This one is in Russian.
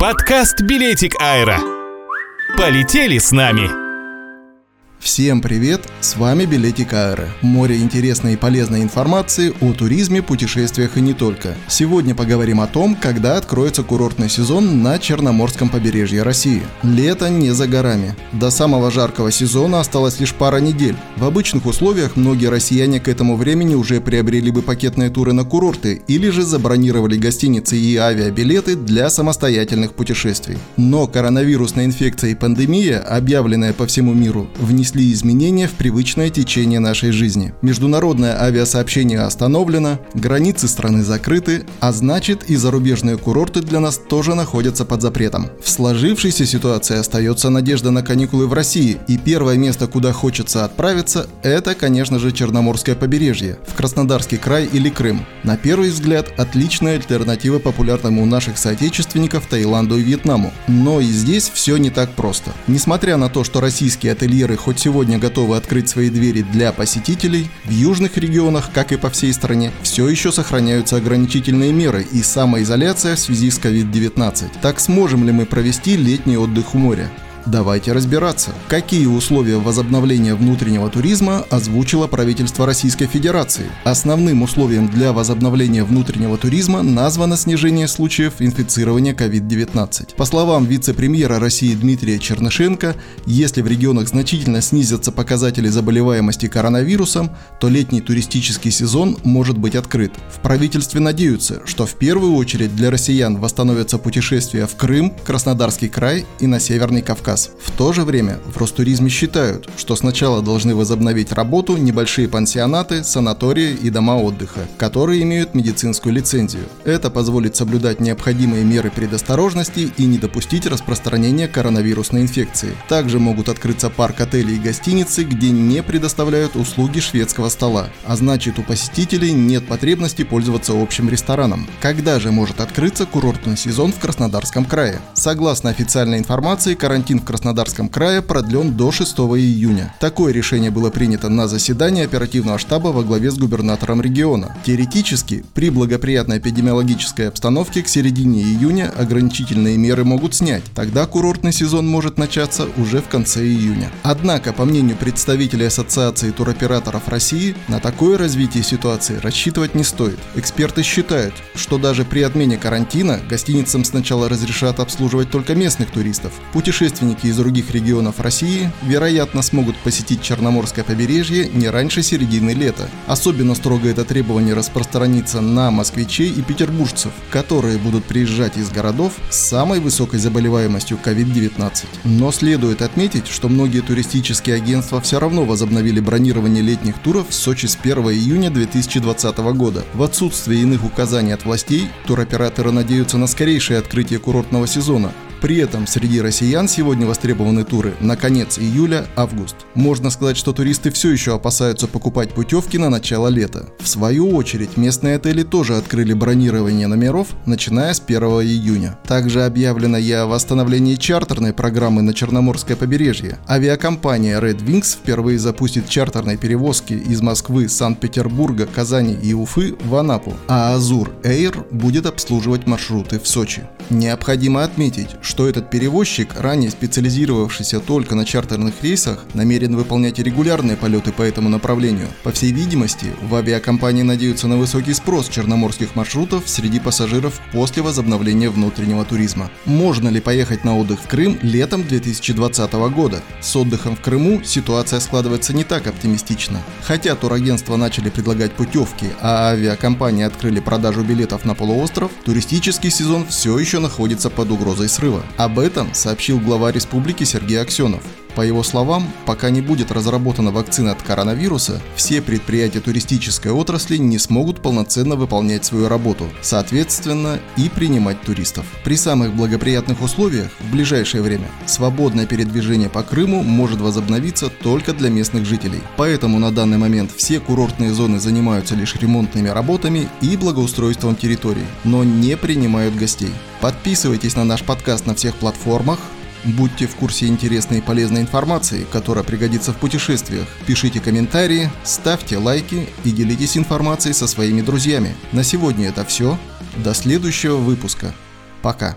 Подкаст «Билетик Аэро». Полетели с нами! Всем привет! С вами Билетик Аэро. Море интересной и полезной информации о туризме, путешествиях и не только. Сегодня поговорим о том, когда откроется курортный сезон на Черноморском побережье России. Лето не за горами. До самого жаркого сезона осталось лишь пара недель. В обычных условиях многие россияне к этому времени уже приобрели бы пакетные туры на курорты или же забронировали гостиницы и авиабилеты для самостоятельных путешествий. Но коронавирусная инфекция и пандемия, объявленная по всему миру, внесли внесли изменения в привычное течение нашей жизни. Международное авиасообщение остановлено, границы страны закрыты, а значит и зарубежные курорты для нас тоже находятся под запретом. В сложившейся ситуации остается надежда на каникулы в России, и первое место, куда хочется отправиться, это, конечно же, Черноморское побережье, в Краснодарский край или Крым. На первый взгляд, отличная альтернатива популярному у наших соотечественников Таиланду и Вьетнаму. Но и здесь все не так просто. Несмотря на то, что российские ательеры хоть сегодня готовы открыть свои двери для посетителей, в южных регионах, как и по всей стране, все еще сохраняются ограничительные меры и самоизоляция в связи с COVID-19. Так сможем ли мы провести летний отдых у моря? Давайте разбираться, какие условия возобновления внутреннего туризма озвучило правительство Российской Федерации. Основным условием для возобновления внутреннего туризма названо снижение случаев инфицирования COVID-19. По словам вице-премьера России Дмитрия Чернышенко, если в регионах значительно снизятся показатели заболеваемости коронавирусом, то летний туристический сезон может быть открыт. В правительстве надеются, что в первую очередь для россиян восстановятся путешествия в Крым, Краснодарский край и на Северный Кавказ заказ. В то же время в Ростуризме считают, что сначала должны возобновить работу небольшие пансионаты, санатории и дома отдыха, которые имеют медицинскую лицензию. Это позволит соблюдать необходимые меры предосторожности и не допустить распространения коронавирусной инфекции. Также могут открыться парк отелей и гостиницы, где не предоставляют услуги шведского стола, а значит у посетителей нет потребности пользоваться общим рестораном. Когда же может открыться курортный сезон в Краснодарском крае? Согласно официальной информации, карантин в Краснодарском крае продлен до 6 июня. Такое решение было принято на заседании оперативного штаба во главе с губернатором региона. Теоретически, при благоприятной эпидемиологической обстановке к середине июня ограничительные меры могут снять. Тогда курортный сезон может начаться уже в конце июня. Однако, по мнению представителей Ассоциации туроператоров России, на такое развитие ситуации рассчитывать не стоит. Эксперты считают, что даже при отмене карантина гостиницам сначала разрешат обслуживать только местных туристов. Путешественники путешественники из других регионов России, вероятно, смогут посетить Черноморское побережье не раньше середины лета. Особенно строго это требование распространится на москвичей и петербуржцев, которые будут приезжать из городов с самой высокой заболеваемостью COVID-19. Но следует отметить, что многие туристические агентства все равно возобновили бронирование летних туров в Сочи с 1 июня 2020 года. В отсутствие иных указаний от властей, туроператоры надеются на скорейшее открытие курортного сезона, при этом среди россиян сегодня востребованы туры на конец июля-август. Можно сказать, что туристы все еще опасаются покупать путевки на начало лета. В свою очередь, местные отели тоже открыли бронирование номеров, начиная с 1 июня. Также объявлено и о восстановлении чартерной программы на Черноморское побережье. Авиакомпания Red Wings впервые запустит чартерные перевозки из Москвы, Санкт-Петербурга, Казани и Уфы в Анапу, а Azur Air будет обслуживать маршруты в Сочи. Необходимо отметить, что этот перевозчик, ранее специализировавшийся только на чартерных рейсах, намерен выполнять регулярные полеты по этому направлению. По всей видимости, в авиакомпании надеются на высокий спрос черноморских маршрутов среди пассажиров после возобновления внутреннего туризма. Можно ли поехать на отдых в Крым летом 2020 года? С отдыхом в Крыму ситуация складывается не так оптимистично. Хотя турагентства начали предлагать путевки, а авиакомпании открыли продажу билетов на полуостров, туристический сезон все еще находится под угрозой срыва. Об этом сообщил глава республики Сергей Аксенов. По его словам, пока не будет разработана вакцина от коронавируса, все предприятия туристической отрасли не смогут полноценно выполнять свою работу, соответственно и принимать туристов. При самых благоприятных условиях в ближайшее время свободное передвижение по Крыму может возобновиться только для местных жителей. Поэтому на данный момент все курортные зоны занимаются лишь ремонтными работами и благоустройством территорий, но не принимают гостей. Подписывайтесь на наш подкаст на всех платформах, Будьте в курсе интересной и полезной информации, которая пригодится в путешествиях. Пишите комментарии, ставьте лайки и делитесь информацией со своими друзьями. На сегодня это все. До следующего выпуска. Пока.